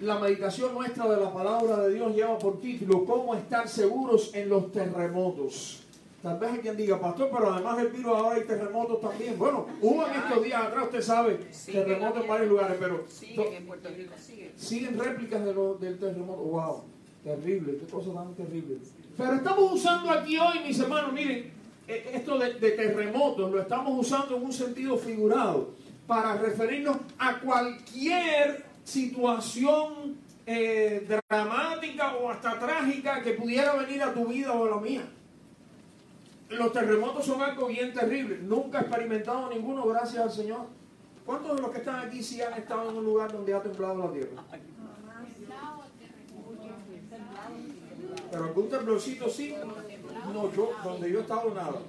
La meditación nuestra de la palabra de Dios lleva por título ¿Cómo estar seguros en los terremotos? Tal vez hay quien diga, pastor, pero además del virus ahora hay terremotos también. Bueno, hubo en estos días atrás, usted sabe, terremotos en varios lugares, pero Siguen en Puerto Rico, siguen. siguen réplicas de lo- del terremoto. ¡Wow! Terrible, qué cosa tan terrible. Pero estamos usando aquí hoy, mis hermanos, miren, eh, esto de, de terremotos lo estamos usando en un sentido figurado para referirnos a cualquier situación eh, dramática o hasta trágica que pudiera venir a tu vida o a la mía. Los terremotos son algo bien terrible. Nunca he experimentado ninguno, gracias al Señor. ¿Cuántos de los que están aquí sí han estado en un lugar donde ha temblado la tierra? Pero algún temblorcito sí. No, yo, donde yo he estado nada.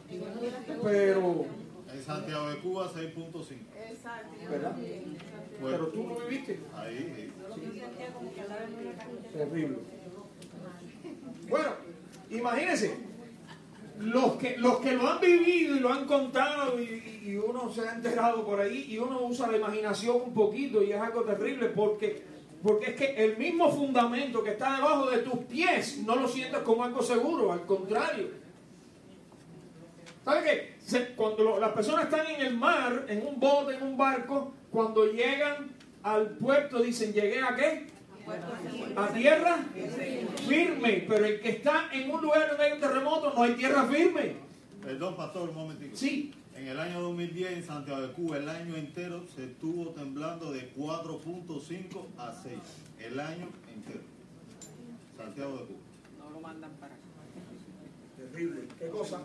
Pero, En Santiago de Cuba 6.5. ¿verdad? Pero tú lo viviste. Ahí, Terrible. Bueno, imagínense, los que, los que lo han vivido y lo han contado y, y uno se ha enterado por ahí y uno usa la imaginación un poquito y es algo terrible porque, porque es que el mismo fundamento que está debajo de tus pies no lo sientes como algo seguro, al contrario. ¿Sabe qué? Se- cuando lo- las personas están en el mar, en un bote, en un barco, cuando llegan al puerto dicen, llegué a qué? A tierra firme. Pero el que está en un lugar donde hay un terremoto, no hay tierra firme. Perdón, pastor, un momentico. Sí. En el año 2010 en Santiago de Cuba, el año entero se estuvo temblando de 4.5 a 6. El año entero. Santiago de Cuba. No lo mandan para acá. Terrible. ¿Qué cosa?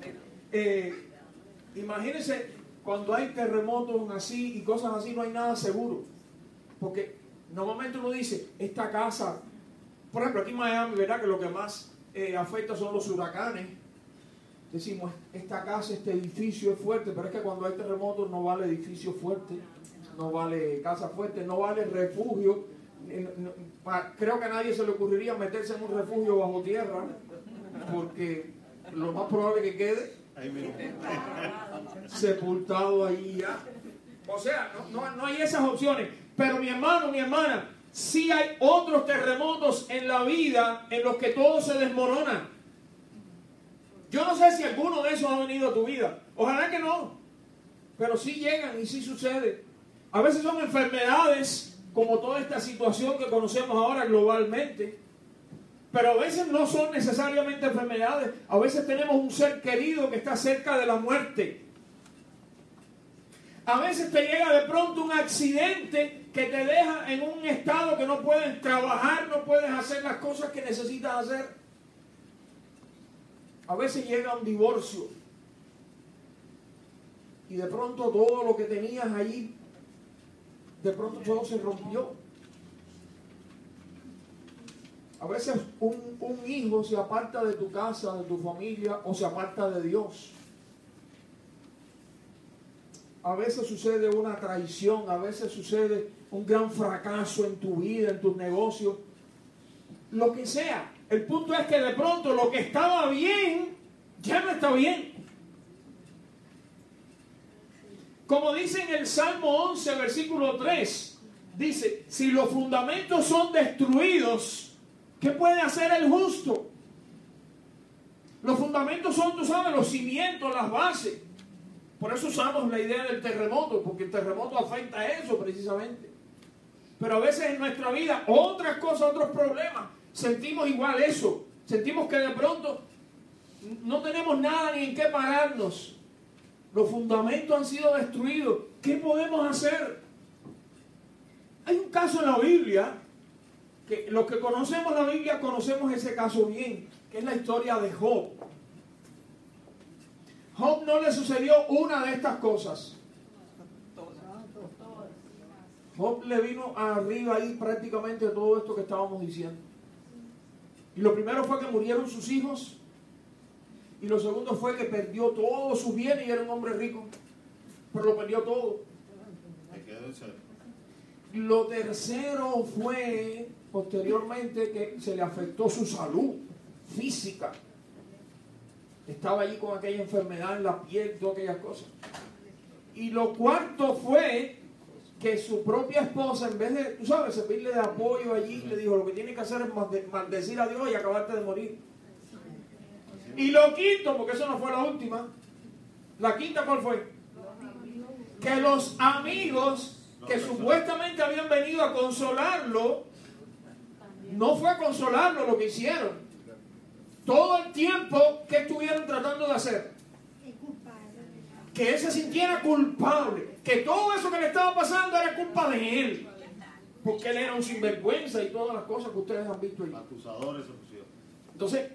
Eh, imagínense cuando hay terremotos así y cosas así, no hay nada seguro. Porque normalmente uno dice, esta casa, por ejemplo, aquí en Miami, ¿verdad? Que lo que más eh, afecta son los huracanes. Decimos, esta casa, este edificio es fuerte, pero es que cuando hay terremotos no vale edificio fuerte, no vale casa fuerte, no vale refugio. Eh, Creo que a nadie se le ocurriría meterse en un refugio bajo tierra, porque lo más probable que quede. sepultado ahí ya. O sea, no, no- no hay esas opciones. Pero mi hermano, mi hermana, sí hay otros terremotos en la vida en los que todo se desmorona. Yo no sé si alguno de esos ha venido a tu vida. Ojalá que no. Pero sí llegan y sí sucede. A veces son enfermedades, como toda esta situación que conocemos ahora globalmente. Pero a veces no son necesariamente enfermedades. A veces tenemos un ser querido que está cerca de la muerte. A veces te llega de pronto un accidente que te deja en un estado que no puedes trabajar, no puedes hacer las cosas que necesitas hacer. A veces llega un divorcio. Y de pronto todo lo que tenías allí, de pronto todo se rompió. A veces un, un hijo se aparta de tu casa, de tu familia, o se aparta de Dios. A veces sucede una traición, a veces sucede un gran fracaso en tu vida, en tus negocios, lo que sea. El punto es que de pronto lo que estaba bien, ya no está bien. Como dice en el Salmo 11, versículo 3, dice, si los fundamentos son destruidos, ¿qué puede hacer el justo? Los fundamentos son, tú sabes, los cimientos, las bases. Por eso usamos la idea del terremoto, porque el terremoto afecta a eso precisamente. Pero a veces en nuestra vida, otras cosas, otros problemas, sentimos igual eso. Sentimos que de pronto no tenemos nada ni en qué pararnos. Los fundamentos han sido destruidos. ¿Qué podemos hacer? Hay un caso en la Biblia, que los que conocemos la Biblia conocemos ese caso bien, que es la historia de Job. Job no le sucedió una de estas cosas. Job le vino arriba ahí prácticamente todo esto que estábamos diciendo. Y lo primero fue que murieron sus hijos. Y lo segundo fue que perdió todos sus bienes y era un hombre rico. Pero lo perdió todo. Lo tercero fue posteriormente que se le afectó su salud física. Estaba allí con aquella enfermedad en la piel, todas aquellas cosas. Y lo cuarto fue que su propia esposa, en vez de, tú sabes, servirle de apoyo allí, le dijo, lo que tiene que hacer es malde- maldecir a Dios y acabarte de morir. Y lo quinto, porque eso no fue la última, la quinta cuál fue? Que los amigos que supuestamente habían venido a consolarlo, no fue a consolarlo lo que hicieron. Todo el tiempo que estuvieron tratando de hacer, que él se sintiera culpable, que todo eso que le estaba pasando era culpa de él, porque él era un sinvergüenza y todas las cosas que ustedes han visto ahí. Acusadores. Entonces,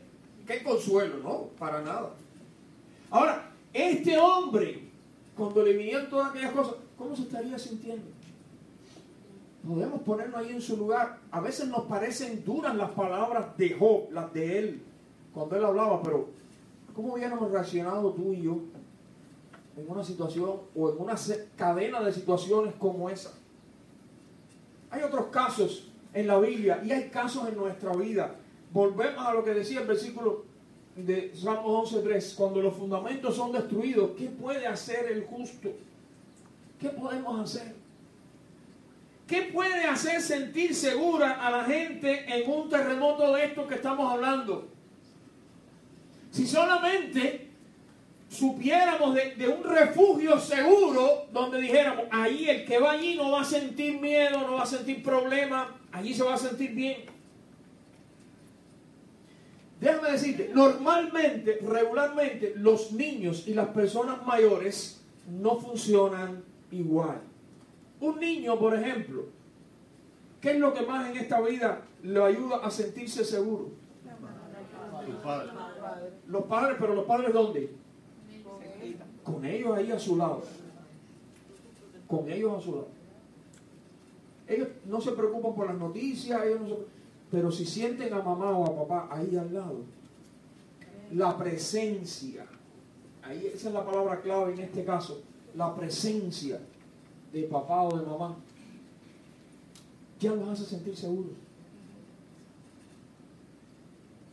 qué consuelo, ¿no? Para nada. Ahora, este hombre, cuando le vinieron todas aquellas cosas, ¿cómo se estaría sintiendo? Podemos ponernos ahí en su lugar. A veces nos parecen duras las palabras de Job, las de él, cuando él hablaba, pero ¿cómo hubiéramos reaccionado tú y yo en una situación o en una cadena de situaciones como esa? Hay otros casos en la Biblia y hay casos en nuestra vida. Volvemos a lo que decía el versículo de Salmos 11.3. Cuando los fundamentos son destruidos, ¿qué puede hacer el justo? ¿Qué podemos hacer? ¿Qué puede hacer sentir segura a la gente en un terremoto de estos que estamos hablando? Si solamente supiéramos de, de un refugio seguro donde dijéramos, ahí el que va allí no va a sentir miedo, no va a sentir problema, allí se va a sentir bien. Déjame decirte, normalmente, regularmente, los niños y las personas mayores no funcionan igual. Un niño, por ejemplo, ¿qué es lo que más en esta vida le ayuda a sentirse seguro? Tus padres. Los padres, pero los padres ¿dónde? Con ellos ahí a su lado. Con ellos a su lado. Ellos no se preocupan por las noticias, ellos no se- pero si sienten a mamá o a papá ahí al lado, la presencia, ahí esa es la palabra clave en este caso, la presencia de papá o de mamá, ya los hace sentir seguros.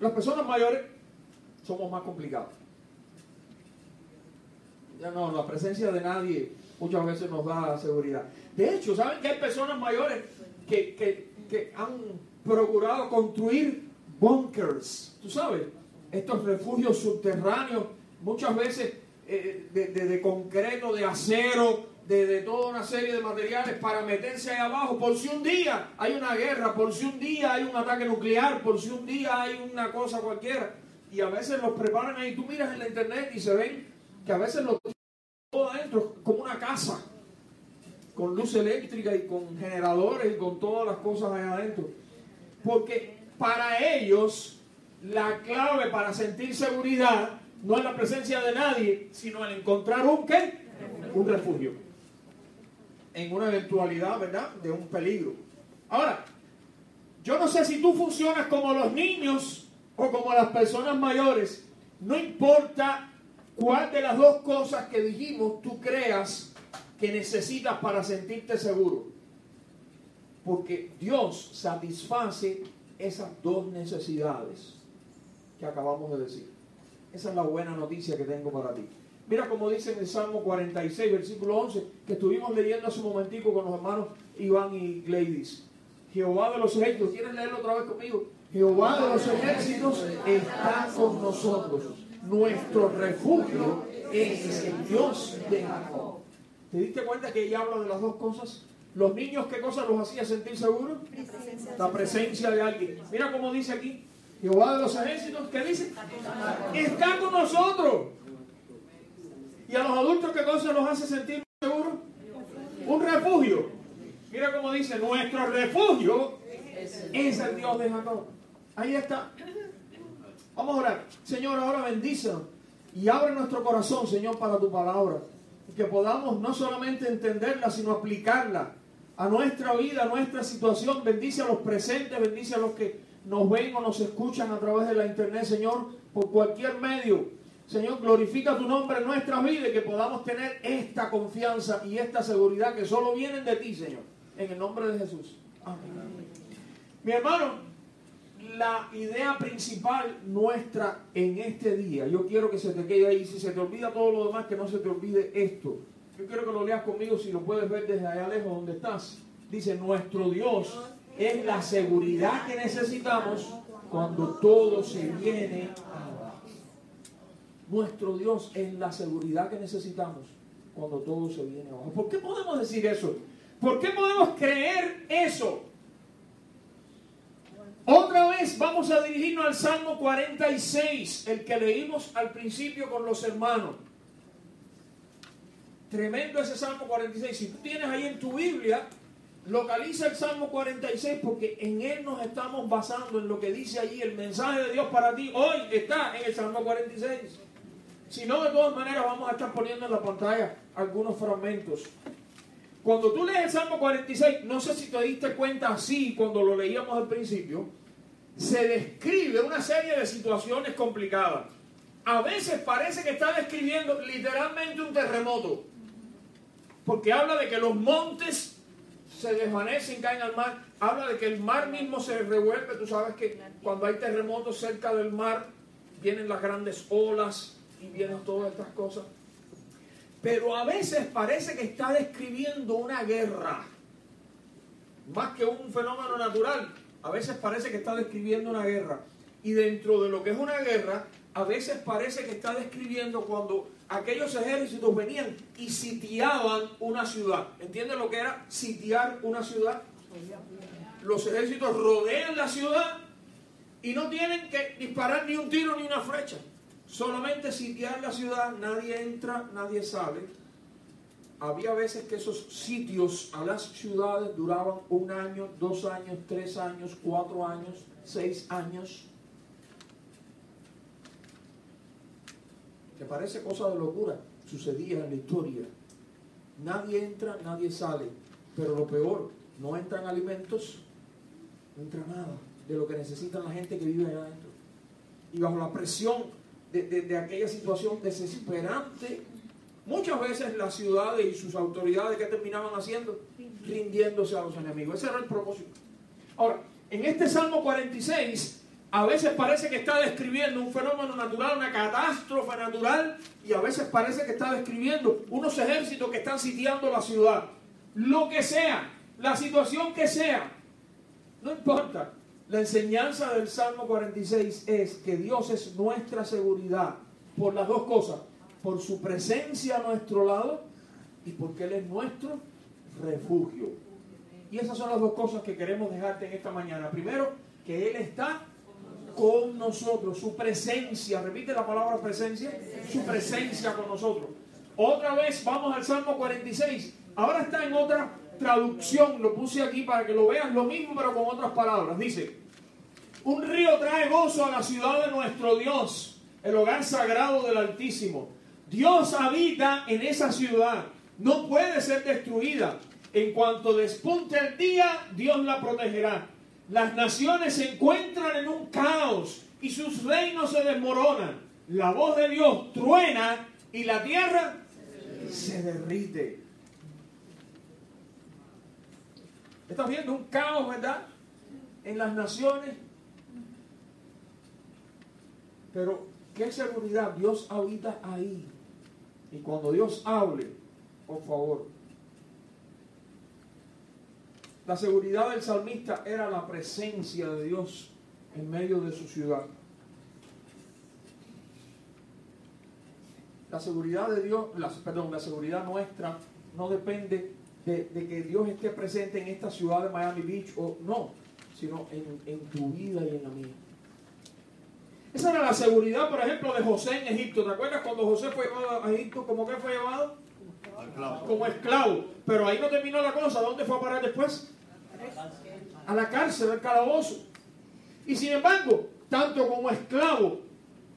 Las personas mayores somos más complicados. Ya no, la presencia de nadie muchas veces nos da seguridad. De hecho, ¿saben que hay personas mayores que, que- que han procurado construir bunkers? ¿Tú sabes? Estos refugios subterráneos, muchas veces eh, de, de- de concreto, de acero, de, toda una serie de materiales para meterse ahí abajo. Por si un día hay una guerra, por si un día hay un ataque nuclear, por si un día hay una cosa cualquiera. Y a veces los preparan ahí. Tú miras en la internet y se ven que a veces los todo adentro, como una casa, con luz eléctrica y con generadores y con todas las cosas ahí adentro. Porque para ellos la clave para sentir seguridad no es la presencia de nadie, sino el encontrar un qué? Un refugio. En una eventualidad, ¿verdad? De un peligro. Ahora, yo no sé si tú funcionas como los niños o como las personas mayores. No importa cuál de las dos cosas que dijimos tú creas que necesitas para sentirte seguro. Porque Dios satisface esas dos necesidades que acabamos de decir. Esa es la buena noticia que tengo para ti. Mira como dice en el Salmo 46, versículo 11, que estuvimos leyendo hace un momentico con los hermanos Iván y Gladys. Jehová de los ejércitos, ¿quieres leerlo otra vez conmigo? Jehová de los ejércitos está con nosotros. Nuestro refugio es el Dios de Jacob. ¿Te diste cuenta que ella habla de las dos cosas? Los niños, ¿qué cosa los hacía sentir seguros? La presencia de alguien. Mira cómo dice aquí. Jehová de los ejércitos, ¿qué dice? Está con nosotros. ¿Y a los adultos qué cosa los hace sentir seguros? Un refugio. Mira cómo dice, nuestro refugio es el Dios de Jacob. Ahí está. Vamos a orar. Señor, ahora bendícenos y abre nuestro corazón, Señor, para tu palabra. Que podamos no solamente entenderla, sino aplicarla a nuestra vida, a nuestra situación. Bendice a los presentes, bendice a los que nos ven o nos escuchan a través de la internet, Señor, por cualquier medio. Señor, glorifica tu nombre en nuestras vidas y que podamos tener esta confianza y esta seguridad que solo vienen de ti, Señor. En el nombre de Jesús. Amén. Mi hermano, la idea principal nuestra en este día, yo quiero que se te quede ahí, si se te olvida todo lo demás, que no se te olvide esto. Yo quiero que lo leas conmigo si lo puedes ver desde allá lejos donde estás. Dice, nuestro Dios es la seguridad que necesitamos cuando todo se viene abajo. Nuestro Dios es la seguridad que necesitamos cuando todo se viene abajo. ¿Por qué podemos decir eso? ¿Por qué podemos creer eso? Otra vez vamos a dirigirnos al Salmo 46, el que leímos al principio con los hermanos. Tremendo ese Salmo 46. Si tú tienes ahí en tu Biblia, localiza el Salmo 46 porque en él nos estamos basando en lo que dice allí el mensaje de Dios para ti. Hoy está en el Salmo 46. Si no, de todas maneras vamos a estar poniendo en la pantalla algunos fragmentos. Cuando tú lees el Salmo 46, no sé si te diste cuenta así cuando lo leíamos al principio, se describe una serie de situaciones complicadas. A veces parece que está describiendo literalmente un terremoto, porque habla de que los montes se desvanecen, caen al mar, habla de que el mar mismo se revuelve, tú sabes que cuando hay terremotos cerca del mar vienen las grandes olas y vienen todas estas cosas. Pero a veces parece que está describiendo una guerra, más que un fenómeno natural. A veces parece que está describiendo una guerra. Y dentro de lo que es una guerra, a veces parece que está describiendo cuando aquellos ejércitos venían y sitiaban una ciudad. ¿Entienden lo que era sitiar una ciudad? Los ejércitos rodean la ciudad y no tienen que disparar ni un tiro ni una flecha. Solamente sitiar la ciudad, nadie entra, nadie sale. Había veces que esos sitios a las ciudades duraban un año, dos años, tres años, cuatro años, seis años. Que parece cosa de locura, sucedía en la historia. Nadie entra, nadie sale. Pero lo peor, no entran alimentos, no entra nada de lo que necesitan la gente que vive allá adentro. Y bajo la presión de, aquella situación desesperante. Muchas veces las ciudades y sus autoridades que terminaban haciendo, rindiéndose a los enemigos. Ese era el propósito. Ahora, en este Salmo 46, a veces parece que está describiendo un fenómeno natural, una catástrofe natural, y a veces parece que está describiendo unos ejércitos que están sitiando la ciudad. Lo que sea, la situación que sea, no importa. La enseñanza del Salmo 46 es que Dios es nuestra seguridad por las dos cosas, por su presencia a nuestro lado y porque Él es nuestro refugio. Y esas son las dos cosas que queremos dejarte en esta mañana. Primero, que Él está con nosotros, su presencia, repite la palabra presencia, su presencia con nosotros. Otra vez vamos al Salmo 46. Ahora está en otra traducción, lo puse aquí para que lo vean, lo mismo pero con otras palabras. Dice, un río trae gozo a la ciudad de nuestro Dios, el hogar sagrado del Altísimo. Dios habita en esa ciudad, no puede ser destruida. En cuanto despunte el día, Dios la protegerá. Las naciones se encuentran en un caos y sus reinos se desmoronan. La voz de Dios truena y la tierra se derrite. Estás viendo un caos, ¿verdad? En las naciones. Pero, ¿qué seguridad? Dios habita ahí. Y cuando Dios hable, por favor. La seguridad del salmista era la presencia de Dios en medio de su ciudad. La seguridad de Dios, perdón, la seguridad nuestra no depende de, que Dios esté presente en esta ciudad de Miami Beach o no, sino en, en tu vida y en la mía. Esa era la seguridad, por ejemplo, de José en Egipto. ¿Te acuerdas cuando José fue llevado a Egipto? ¿Cómo que fue llevado? Como esclavo. Pero ahí no terminó la cosa. ¿Dónde fue a parar después? A la cárcel, al calabozo. Y sin embargo, tanto como esclavo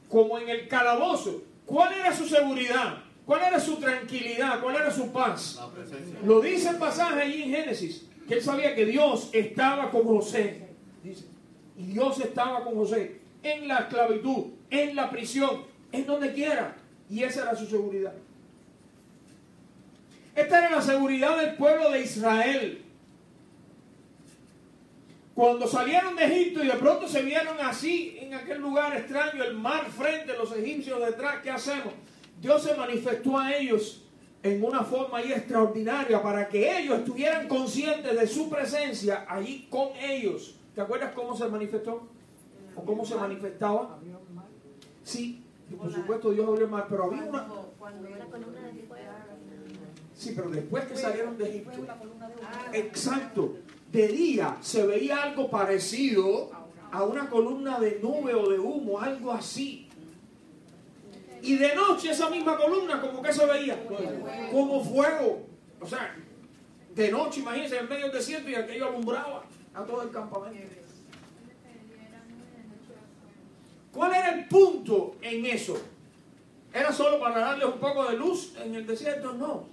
como en el calabozo, ¿cuál era su seguridad? ¿Cuál era su tranquilidad? ¿Cuál era su paz? Lo dice el pasaje allí en Génesis, que él sabía que Dios estaba con José. Dice, y Dios estaba con José en la esclavitud, en la prisión, en donde quiera. Y esa era su seguridad. Esta era la seguridad del pueblo de Israel. Cuando salieron de Egipto y de pronto se vieron así en aquel lugar extraño, el mar frente, los egipcios detrás, ¿qué hacemos? Dios se manifestó a ellos en una forma ahí extraordinaria para que ellos estuvieran conscientes de su presencia allí con ellos. ¿Te acuerdas cómo se manifestó? ¿O cómo se manifestaba? Sí, por supuesto Dios el mar, pero había una... Sí, pero después que salieron de Egipto, exacto, de día se veía algo parecido a una columna de nube o de humo, algo así. Y de noche esa misma columna, como que se veía, como fuego. O sea, de noche, imagínense, en medio del desierto y aquello alumbraba a todo el campamento. ¿Cuál era el punto en eso? ¿Era solo para darles un poco de luz en el desierto? No.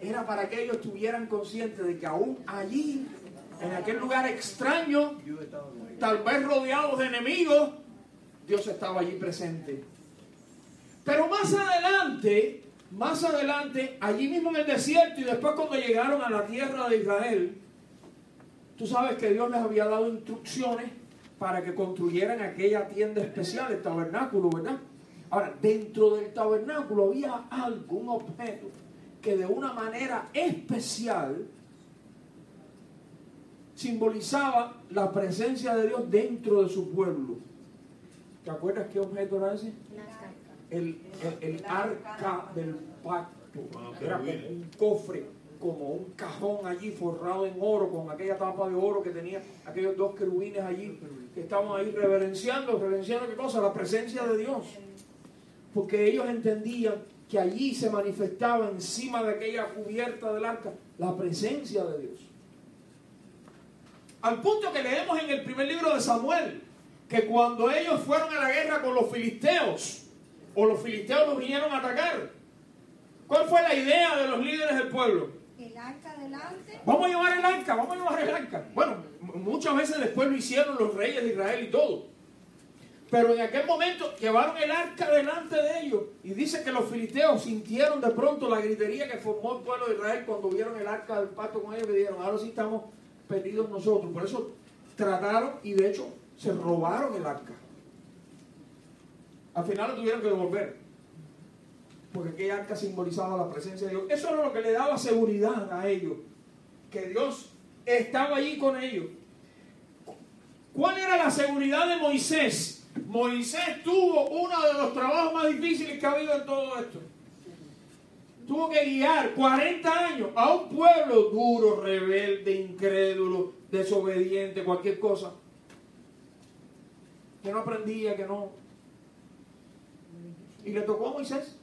Era para que ellos estuvieran conscientes de que aún allí, en aquel lugar extraño, tal vez rodeados de enemigos, Dios estaba allí presente. Pero más adelante, más adelante, allí mismo en el desierto y después cuando llegaron a la tierra de Israel, tú sabes que Dios les había dado instrucciones para que construyeran aquella tienda especial, el tabernáculo, ¿verdad? Ahora, dentro del tabernáculo había algo, un objeto, que de una manera especial simbolizaba la presencia de Dios dentro de su pueblo. ¿Te acuerdas qué objeto era ese? El, el, el arca del pacto. Era como un cofre, como un cajón allí forrado en oro, con aquella tapa de oro que tenía aquellos dos querubines allí, que estaban ahí reverenciando, reverenciando qué cosa, la presencia de Dios. Porque ellos entendían que allí se manifestaba encima de aquella cubierta del arca la presencia de Dios. Al punto que leemos en el primer libro de Samuel, que cuando ellos fueron a la guerra con los filisteos, o los filisteos los vinieron a atacar, ¿cuál fue la idea de los líderes del pueblo? Arca. Vamos a llevar el arca, vamos a llevar el arca. Bueno, muchas veces después lo hicieron los reyes de Israel y todo. Pero en aquel momento llevaron el arca delante de ellos. Y dice que los filisteos sintieron de pronto la gritería que formó el pueblo de Israel cuando vieron el arca del pacto con ellos y dijeron, ahora sí estamos perdidos nosotros. Por eso trataron y de hecho se robaron el arca. Al final lo tuvieron que devolver. Porque aquella arca simbolizaba la presencia de Dios. Eso era lo que le daba seguridad a ellos. Que Dios estaba allí con ellos. ¿Cuál era la seguridad de Moisés? Moisés tuvo uno de los trabajos más difíciles que ha habido en todo esto. Tuvo que guiar 40 años a un pueblo duro, rebelde, incrédulo, desobediente, cualquier cosa. Que no aprendía, que no. Y le tocó a Moisés.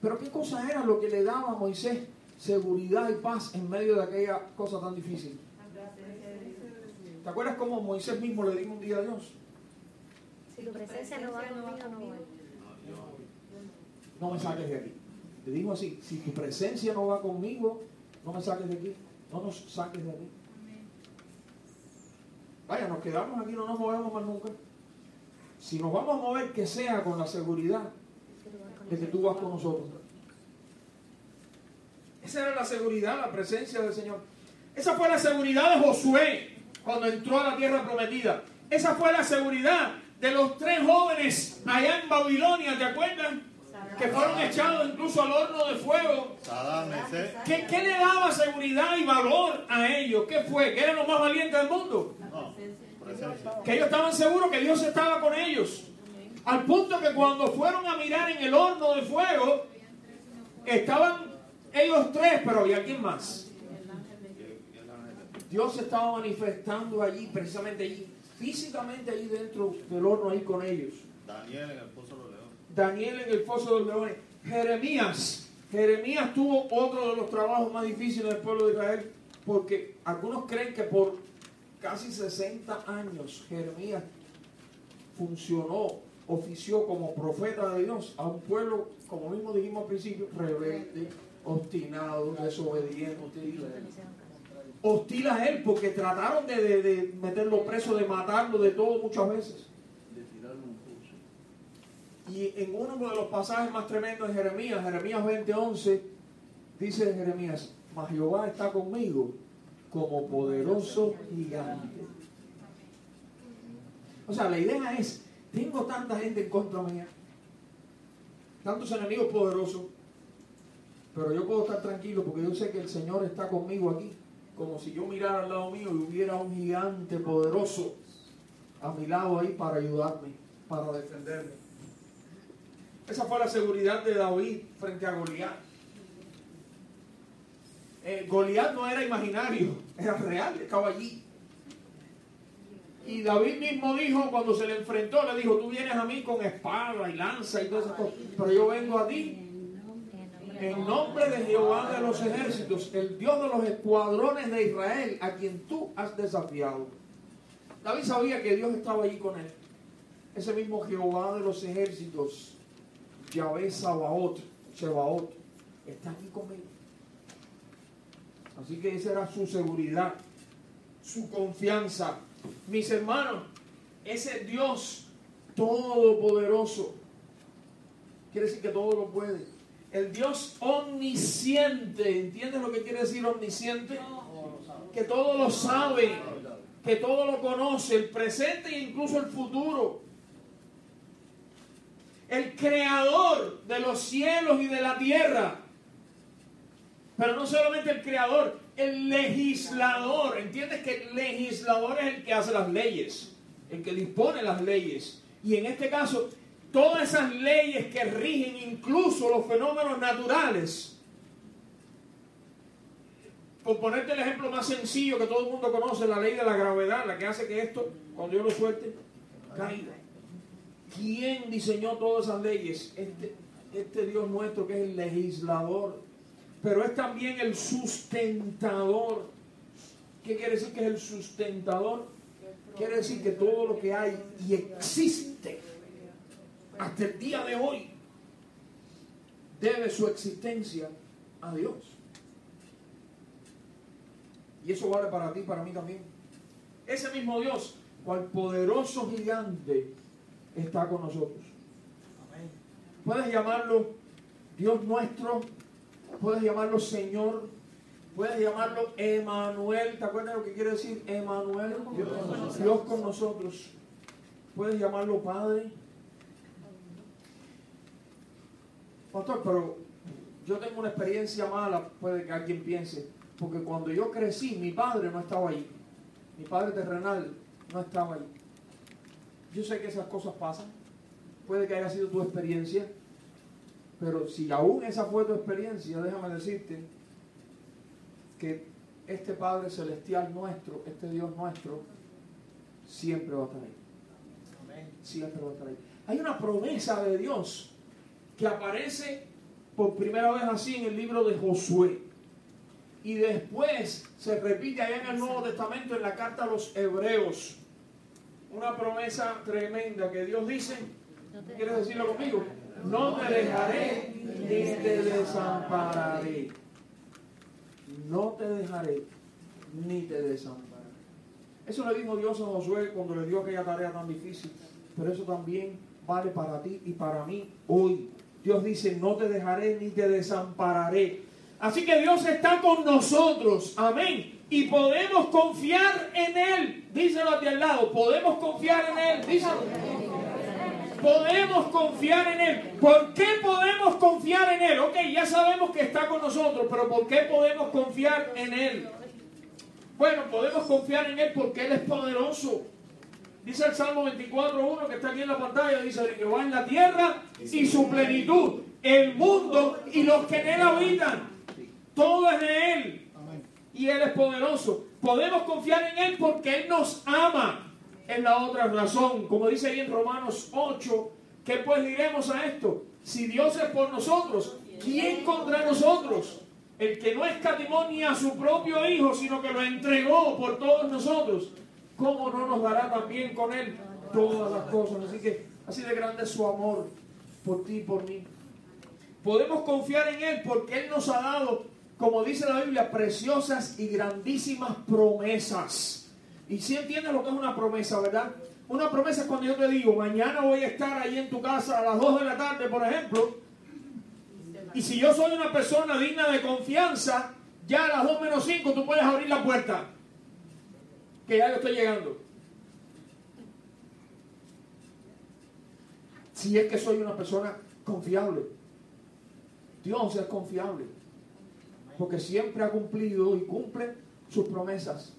Pero ¿qué cosa era lo que le daba a Moisés seguridad y paz en medio de aquella cosa tan difícil? ¿Te acuerdas cómo Moisés mismo le dijo un día a Dios? Si tu presencia no va conmigo, no voy. No me saques de aquí. Le dijo así, si tu presencia no va conmigo, no me saques de aquí. No nos saques de aquí. Vaya, nos quedamos aquí, no nos movemos más nunca. Si nos vamos a mover, que sea con la seguridad de que tú vas con nosotros. Esa era la seguridad, la presencia del Señor. Esa fue la seguridad de Josué cuando entró a la tierra prometida. Esa fue la seguridad de los tres jóvenes allá en Babilonia, ¿te acuerdas? Que fueron echados incluso al horno de fuego. ¿Qué, qué le daba seguridad y valor a ellos? ¿Qué fue? ¿Que eran los más valientes del mundo? Que ellos estaban seguros que Dios estaba con ellos. Al punto que cuando fueron a mirar en el horno de fuego, estaban ellos tres, pero había alguien más. Dios se estaba manifestando allí, precisamente allí, físicamente allí dentro del horno, ahí con ellos. Daniel en el pozo de los leones. Daniel en el foso de los leones. Jeremías. Jeremías tuvo otro de los trabajos más difíciles del pueblo de Israel, porque algunos creen que por casi 60 años Jeremías funcionó, ofició como profeta de Dios a un pueblo, como mismo dijimos al principio, rebelde, obstinado, desobediente, hostil a él, porque trataron de, de- de meterlo preso, de matarlo, de todo muchas veces. Y en uno de los pasajes más tremendos de Jeremías, Jeremías 20:11, dice Jeremías, mas Jehová está conmigo como poderoso gigante. O sea, la idea es, tengo tanta gente en contra mía, tantos enemigos poderosos, Pero yo puedo estar tranquilo porque yo sé que el Señor está conmigo aquí. Como si yo mirara al lado mío y hubiera un gigante poderoso a mi lado ahí para ayudarme, para defenderme. Esa fue la seguridad de David frente a Goliat. Eh, Goliat no era imaginario, era real, estaba allí. Y David mismo dijo, cuando se le enfrentó, le dijo, tú vienes a mí con espada y lanza y todas esas cosas, pero yo vengo a ti en nombre de Jehová de los ejércitos, el Dios de los escuadrones de Israel, a quien tú has desafiado. David sabía que Dios estaba allí con él. Ese mismo Jehová de los ejércitos, Yahvé Sabaoth, Sebaot, está aquí conmigo. Así que esa era su seguridad, su confianza. Mis hermanos, ese Dios todopoderoso, quiere decir que todo lo puede. El Dios omnisciente, ¿entiendes lo que quiere decir omnisciente? Que todo lo sabe, que todo lo conoce, el presente e incluso el futuro. El creador de los cielos y de la tierra. Pero no solamente el creador, el legislador. ¿Entiendes que el legislador es el que hace las leyes? El que dispone las leyes. Y en este caso, todas esas leyes que rigen incluso los fenómenos naturales. Por ponerte el ejemplo más sencillo que todo el mundo conoce, la ley de la gravedad, la que hace que esto, cuando yo lo suelte, caiga. ¿Quién diseñó todas esas leyes? Este, este Dios nuestro que es el legislador, pero es también el sustentador. ¿Qué quiere decir que es el sustentador? Quiere decir que todo lo que hay y existe hasta el día de hoy debe su existencia a Dios. Y eso vale para ti, para mí también. Ese mismo Dios, cual poderoso gigante, está con nosotros. Puedes llamarlo Dios nuestro, puedes llamarlo Señor, puedes llamarlo Emanuel. ¿Te acuerdas lo que quiere decir Emanuel? Dios con nosotros. Puedes llamarlo Padre. Pastor, pero yo tengo una experiencia mala, puede que alguien piense, porque cuando yo crecí, mi padre no estaba ahí. Mi padre terrenal no estaba ahí. Yo sé que esas cosas pasan. Puede que haya sido tu experiencia. Pero si aún esa fue tu experiencia, déjame decirte que este Padre Celestial nuestro, este Dios nuestro, siempre va a estar ahí. Siempre va a estar ahí. Hay una promesa de Dios que aparece por primera vez así en el libro de Josué. Y después se repite allá en el Nuevo Testamento en la carta a los Hebreos. Una promesa tremenda que Dios dice, ¿quieres decirlo conmigo? No te dejaré ni te desampararé. No te dejaré ni te desampararé. Eso le dijo Dios a Josué cuando le dio aquella tarea tan difícil. Pero eso también vale para ti y para mí hoy. Dios dice, no te dejaré ni te desampararé. Así que Dios está con nosotros. Amén. Y podemos confiar en Él. Díselo de al lado. Podemos confiar en Él. Díselo. Podemos confiar en Él. ¿Por qué podemos confiar en Él? Ok, ya sabemos que está con nosotros, pero ¿por qué podemos confiar en Él? Bueno, podemos confiar en Él porque Él es poderoso. Dice el Salmo 24.1 que está aquí en la pantalla, dice que va en la tierra y su plenitud, el mundo y los que en Él habitan. Todo es de Él. Y Él es poderoso. Podemos confiar en Él porque Él nos ama. Es la otra razón. Como dice ahí en Romanos 8, ¿qué pues diremos a esto? Si Dios es por nosotros, ¿quién contra nosotros? El que no escatimó ni a su propio Hijo, sino que lo entregó por todos nosotros. ¿Cómo no nos dará también con Él todas las cosas? Así que así de grande es su amor por ti y por mí. Podemos confiar en Él porque Él nos ha dado, como dice la Biblia, preciosas y grandísimas promesas. Y si entiendes lo que es una promesa, ¿verdad? Una promesa es cuando yo te digo, mañana voy a estar ahí en tu casa a las 2 de la tarde, por ejemplo. Y si yo soy una persona digna de confianza, ya a las 2 menos 5 tú puedes abrir la puerta. Que ya yo estoy llegando. Si es que soy una persona confiable. Dios es confiable. porque siempre ha cumplido y cumple sus promesas.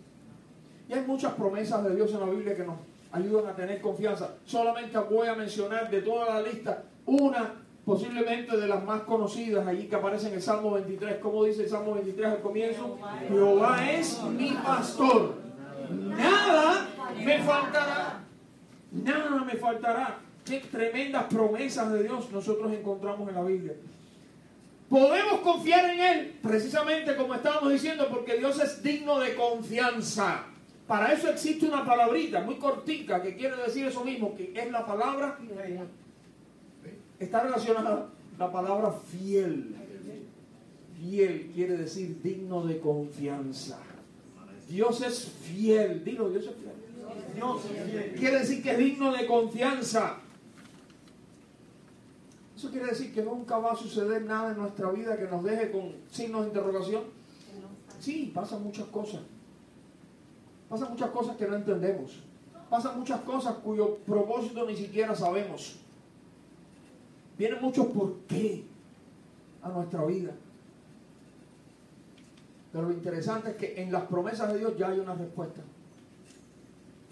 Y hay muchas promesas de Dios en la Biblia que nos ayudan a tener confianza. Solamente voy a mencionar de toda la lista una posiblemente de las más conocidas allí que aparece en el Salmo 23. ¿Cómo dice el Salmo 23 al comienzo? Jehová es mi pastor. Nada me faltará. Nada me faltará. Qué tremendas promesas de Dios nosotros encontramos en la Biblia. Podemos confiar en Él, precisamente como estábamos diciendo, porque Dios es digno de confianza. Para eso existe una palabrita muy cortica que quiere decir eso mismo, que es la palabra, está relacionada la palabra fiel. Fiel quiere decir digno de confianza. Dios es fiel, dilo, Dios es fiel. Dios es fiel. Quiere decir que es digno de confianza. Eso quiere decir que nunca va a suceder nada en nuestra vida que nos deje con signos de interrogación. Sí, pasan muchas cosas. Pasan muchas cosas que no entendemos. Pasan muchas cosas cuyo propósito ni siquiera sabemos. Vienen muchos por qué a nuestra vida. Pero lo interesante es que en las promesas de Dios ya hay una respuesta.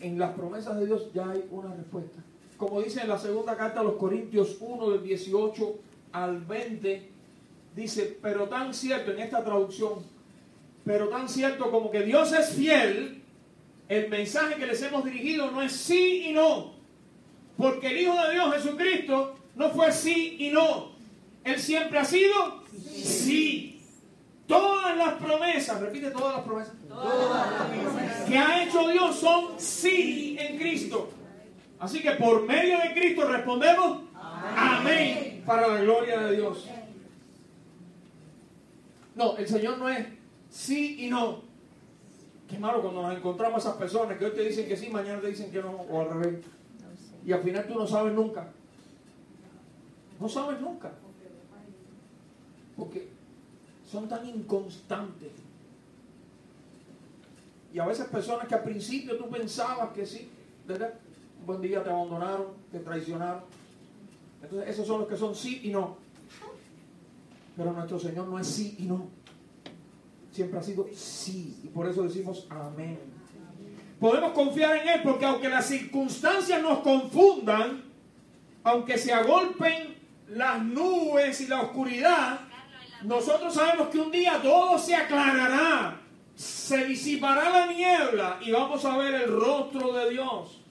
En las promesas de Dios ya hay una respuesta. Como dice en la segunda carta a los Corintios 1 del 18 al 20, dice, pero tan cierto en esta traducción, pero tan cierto como que Dios es fiel, el mensaje que les hemos dirigido no es sí y no. Porque el Hijo de Dios Jesucristo no fue sí y no. Él siempre ha sido sí. Todas las promesas, repite todas las promesas, que ha hecho Dios son sí en Cristo. Así que por medio de Cristo respondemos amén, para la gloria de Dios. No, el Señor no es sí y no. Qué malo cuando nos encontramos esas personas que hoy te dicen que sí, mañana te dicen que no, o al revés. Y al final tú no sabes nunca. No sabes nunca. Porque son tan inconstantes. Y a veces personas que al principio tú pensabas que sí, ¿verdad? Un buen día te abandonaron, te traicionaron. Entonces esos son los que son sí y no. Pero nuestro Señor no es sí y no. Siempre ha sido sí. Y por eso decimos amén. Podemos confiar en Él porque aunque las circunstancias nos confundan, aunque se agolpen las nubes y la oscuridad, nosotros sabemos que un día todo se aclarará, se disipará la niebla y vamos a ver el rostro de Dios.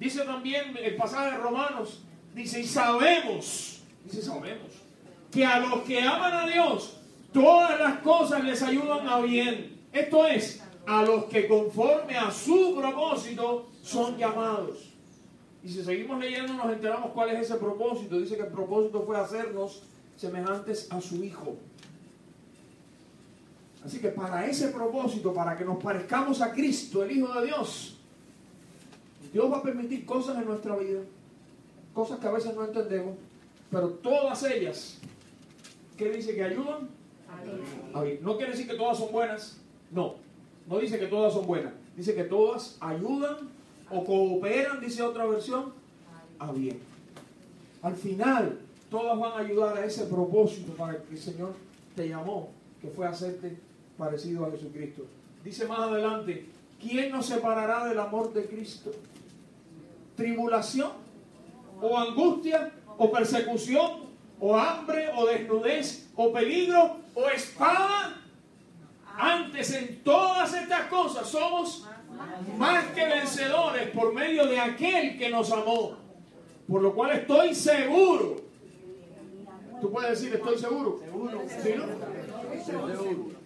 Dice también el pasaje de Romanos, dice, y sabemos, dice sabemos, que a los que aman a Dios, todas las cosas les ayudan a bien. Esto es, a los que conforme a su propósito son llamados. Y si seguimos leyendo nos enteramos cuál es ese propósito. Dice que el propósito fue hacernos semejantes a su Hijo. Así que para ese propósito, para que nos parezcamos a Cristo, el Hijo de Dios, Dios va a permitir cosas en nuestra vida, cosas que a veces no entendemos, pero todas ellas, ¿qué dice que ayudan? No quiere decir que todas son buenas, no, no dice que todas son buenas, dice que todas ayudan o cooperan, dice otra versión, a bien. Al final, todas van a ayudar a ese propósito para que el Señor te llamó, que fue hacerte parecido a Jesucristo. Dice más adelante, ¿quién nos separará del amor de Cristo? ¿Tribulación? ¿O angustia? ¿O persecución? ¿O hambre? ¿O desnudez? ¿O peligro? ¿O espada? Antes en todas estas cosas somos más que vencedores por medio de aquel que nos amó. Por lo cual estoy seguro. Tú puedes decir, estoy seguro. ¿Sí, no?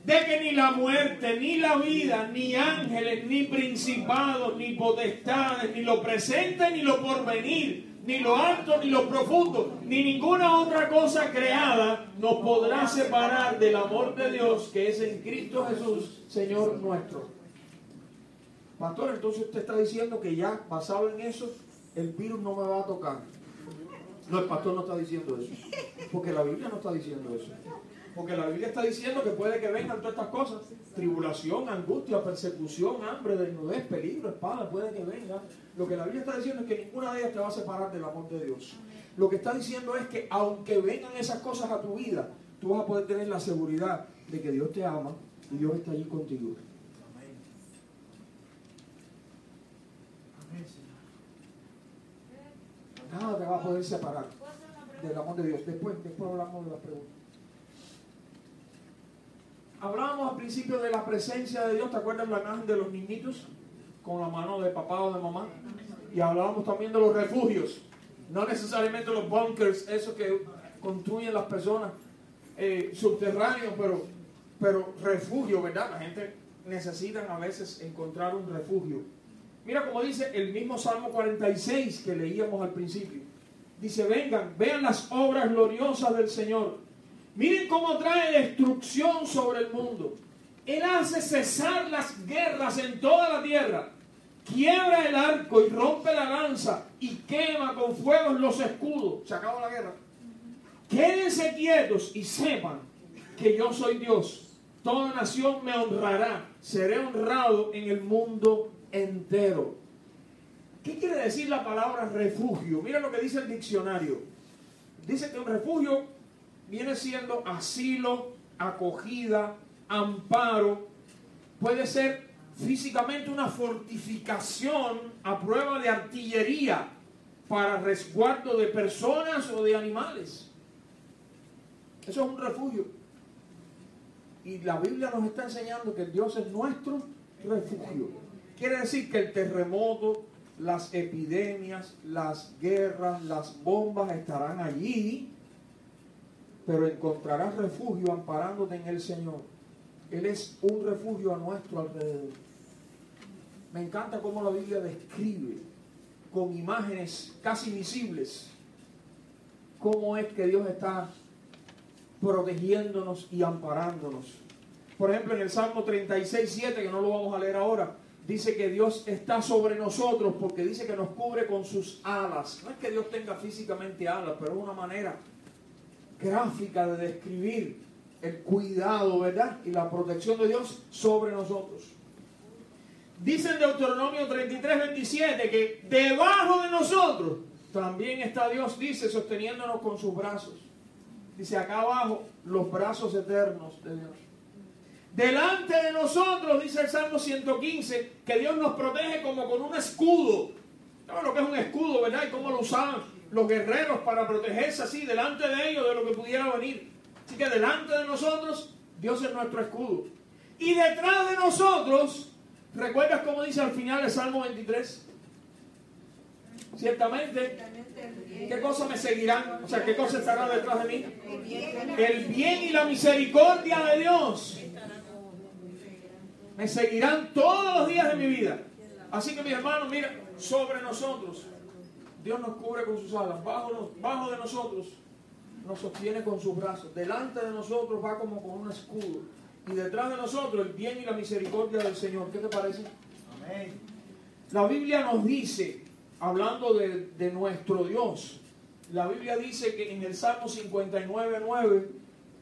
De que ni la muerte, ni la vida, ni ángeles, ni principados, ni potestades, ni lo presente, ni lo porvenir, ni lo alto, ni lo profundo, ni ninguna otra cosa creada nos podrá separar del amor de Dios que es en Cristo Jesús, Señor nuestro. Pastor, entonces usted está diciendo que ya basado en eso, el virus no me va a tocar. No, el pastor no está diciendo eso. Porque la Biblia no está diciendo eso. Porque la Biblia está diciendo que puede que vengan todas estas cosas. Tribulación, angustia, persecución, hambre, desnudez, peligro, espada, puede que venga. Lo que la Biblia está diciendo es que ninguna de ellas te va a separar del amor de Dios. Lo que está diciendo es que aunque vengan esas cosas a tu vida, tú vas a poder tener la seguridad de que Dios te ama y Dios está allí contigo. Nada te va a poder separar del amor de Dios. Después, después hablamos de la pregunta. Hablábamos al principio de la presencia de Dios. ¿Te acuerdas la imagen de los niñitos? Con la mano de papá o de mamá. Y hablábamos también de los refugios. No necesariamente los bunkers, esos que construyen las personas eh, subterráneos, pero, pero refugio, ¿verdad? La gente necesita a veces encontrar un refugio. Mira como dice el mismo Salmo 46 que leíamos al principio. Dice, vengan, vean las obras gloriosas del Señor. Miren cómo trae destrucción sobre el mundo. Él hace cesar las guerras en toda la tierra. Quiebra el arco y rompe la lanza y quema con fuego los escudos. Se acabó la guerra. Quédense quietos y sepan que yo soy Dios. Toda nación me honrará. Seré honrado en el mundo entero. ¿Qué quiere decir la palabra refugio? Mira lo que dice el diccionario. Dice que un refugio viene siendo asilo, acogida, amparo. Puede ser físicamente una fortificación a prueba de artillería para resguardo de personas o de animales. Eso es un refugio. Y la Biblia nos está enseñando que Dios es nuestro refugio. Quiere decir que el terremoto, las epidemias, las guerras, las bombas estarán allí, pero encontrarás refugio amparándote en el Señor. Él es un refugio a nuestro alrededor. Me encanta cómo la Biblia describe con imágenes casi visibles cómo es que Dios está protegiéndonos y amparándonos. Por ejemplo, en el Salmo 36, 7, que no lo vamos a leer ahora, dice que Dios está sobre nosotros porque dice que nos cubre con sus alas. No es que Dios tenga físicamente alas, pero es una manera gráfica de describir el cuidado, ¿verdad? Y la protección de Dios sobre nosotros. Dice en Deuteronomio 33, 27 que debajo de nosotros también está Dios, dice, sosteniéndonos con sus brazos. Dice acá abajo, los brazos eternos de Dios. Delante de nosotros, dice el Salmo 115, que Dios nos protege como con un escudo. ¿Sabes lo que es un escudo, verdad? Y cómo lo usaban los guerreros para protegerse así delante de ellos de lo que pudiera venir. Así que delante de nosotros, Dios es nuestro escudo. Y detrás de nosotros, ¿recuerdas cómo dice al final el Salmo 23? Ciertamente, ¿qué cosa me seguirán? O sea, ¿qué cosa estará detrás de mí? El bien y la misericordia de Dios me seguirán todos los días de mi vida. Así que mis hermanos, mira, sobre nosotros, Dios nos cubre con sus alas, bajo, bajo de nosotros nos sostiene con sus brazos, delante de nosotros va como con un escudo, y detrás de nosotros el bien y la misericordia del Señor. ¿Qué te parece? Amén. La Biblia nos dice, hablando de, de nuestro Dios, la Biblia dice que en el Salmo 59, 9,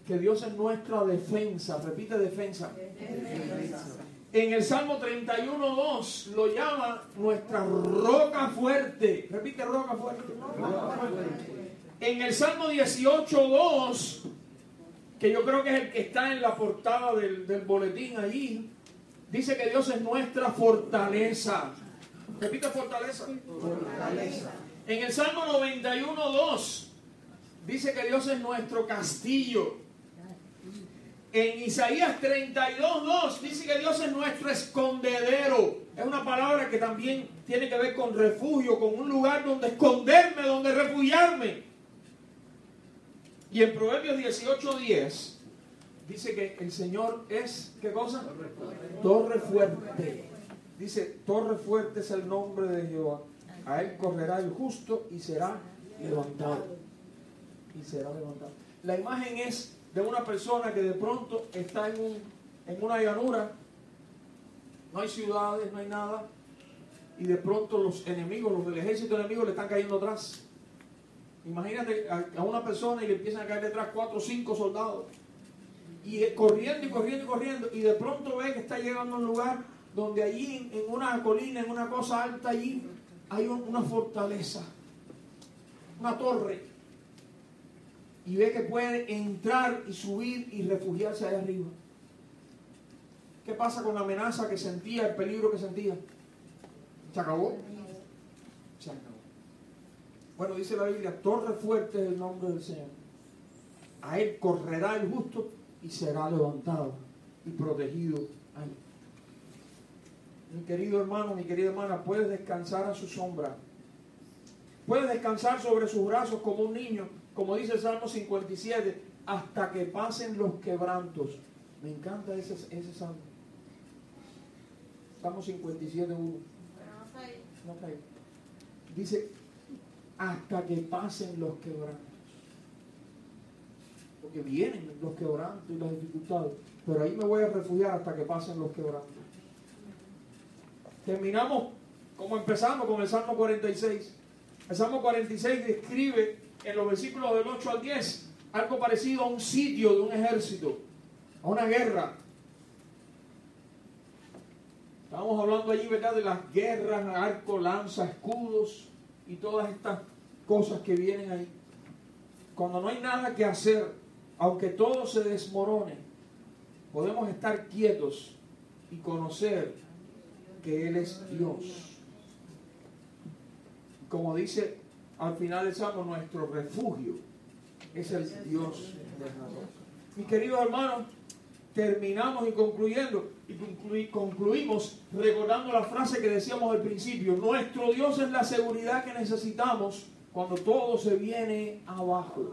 que Dios es nuestra defensa. Repite defensa. defensa. En el Salmo 31, 2 lo llama nuestra roca fuerte. Repite roca fuerte. En el Salmo 18, 2, que yo creo que es el que está en la portada del, del boletín allí, dice que Dios es nuestra fortaleza. Repite fortaleza. Fortaleza. En el Salmo 91, 2, dice que Dios es nuestro castillo. En Isaías 32, 2 dice que Dios es nuestro escondedero. Es una palabra que también tiene que ver con refugio, con un lugar donde esconderme, donde refugiarme. Y en Proverbios 18, 10 dice que el Señor es, ¿qué cosa? Torre fuerte. Dice, torre fuerte es el nombre de Jehová. A él correrá el justo y será levantado. Y será levantado. La imagen es de una persona que de pronto está en, un, en una llanura, no hay ciudades, no hay nada, y de pronto los enemigos, los del ejército enemigo le están cayendo atrás. Imagínate a, una persona y le empiezan a caer detrás cuatro o cinco soldados. Y corriendo y corriendo y corriendo, y de pronto ve que está llegando a un lugar donde allí en, una colina, en una cosa alta, allí hay una fortaleza, una torre y ve que puede entrar y subir y refugiarse allá arriba. ¿Qué pasa con la amenaza que sentía, el peligro que sentía? ¿Se acabó? Se acabó. Bueno, dice la Biblia, torre fuerte es el nombre del Señor. A él correrá el justo y será levantado y protegido ahí. Mi querido hermano, mi querida hermana, puedes descansar a su sombra. Puedes descansar sobre sus brazos como un niño, como dice el Salmo 57, hasta que pasen los quebrantos. Me encanta ese, ese salmo. Salmo 57, 1. No cae. Dice, hasta que pasen los quebrantos. Porque vienen los quebrantos y las dificultades. Pero ahí me voy a refugiar hasta que pasen los quebrantos. Terminamos como empezamos con el Salmo 46. El Salmo 46 describe en los versículos del 8 al 10 algo parecido a un sitio de un ejército, a una guerra. Estábamos hablando allí, ¿verdad?, de las guerras, arco, lanza, escudos y todas estas cosas que vienen ahí. Cuando no hay nada que hacer, aunque todo se desmorone, podemos estar quietos y conocer que Él es Dios. Como dice al final del Salmo, nuestro refugio es el Dios de Jacob. Mis queridos hermanos, terminamos y concluyendo, y conclu- concluimos recordando la frase que decíamos al principio, nuestro Dios es la seguridad que necesitamos cuando todo se viene abajo.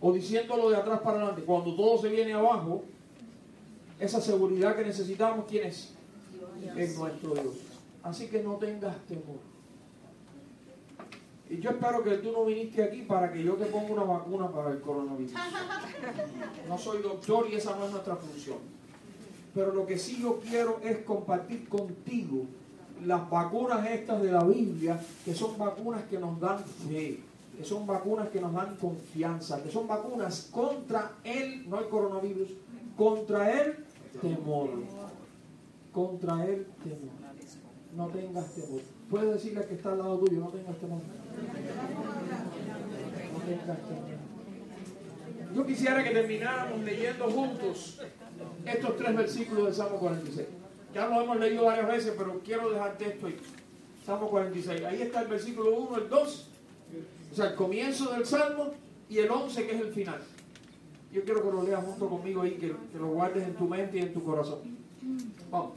O diciéndolo de atrás para adelante, cuando todo se viene abajo, esa seguridad que necesitamos, ¿quién es? Es nuestro Dios. Así que no tengas temor. Y yo espero que tú no viniste aquí para que yo te ponga una vacuna para el coronavirus. No soy doctor y esa no es nuestra función. Pero lo que sí yo quiero es compartir contigo las vacunas estas de la Biblia, que son vacunas que nos dan fe, que son vacunas que nos dan confianza, que son vacunas contra el, no el coronavirus, contra el temor. Contra el temor. No tengas temor. Puedes decirle que está al lado tuyo, no tengas temor. No tengas temor. Yo quisiera que termináramos leyendo juntos estos tres versículos del Salmo 46. Ya los hemos leído varias veces, pero quiero dejarte esto ahí. Salmo 46. Ahí está el versículo 1, el 2, o sea, el comienzo del Salmo y el 11, que es el final. Yo quiero que lo leas junto conmigo ahí, que, que lo guardes en tu mente y en tu corazón. Vamos.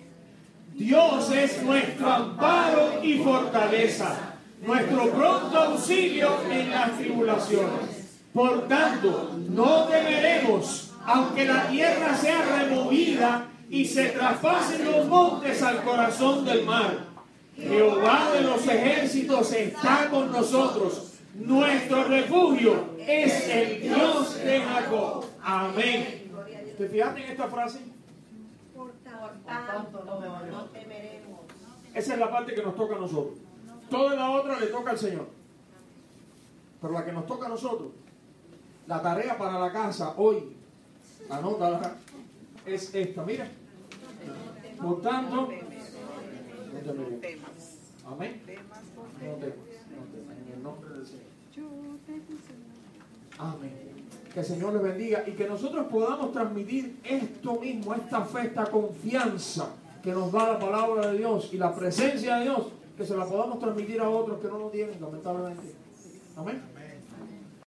Dios es nuestro amparo y fortaleza, nuestro pronto auxilio en las tribulaciones. Por tanto, no temeremos, aunque la tierra sea removida y se traspasen los montes al corazón del mar. Jehová de los ejércitos está con nosotros. Nuestro refugio es el Dios de Jacob. Amén. ¿Te fijaste en esta frase? Por Por tanto, tanto, no temeremos. Esa es la parte que nos toca a nosotros. Toda la otra le toca al Señor. Pero la que nos toca a nosotros, la tarea para la casa hoy, anótala, es esta. Mira. Por tanto, no temeremos. Temas. Amén. Temas por No temas, no temas. En el nombre del Señor. Amén. Que el Señor les bendiga y que nosotros podamos transmitir esto mismo, esta fe, esta confianza que nos da la palabra de Dios y la presencia de Dios, que se la podamos transmitir a otros que no lo tienen, lamentablemente. Amén.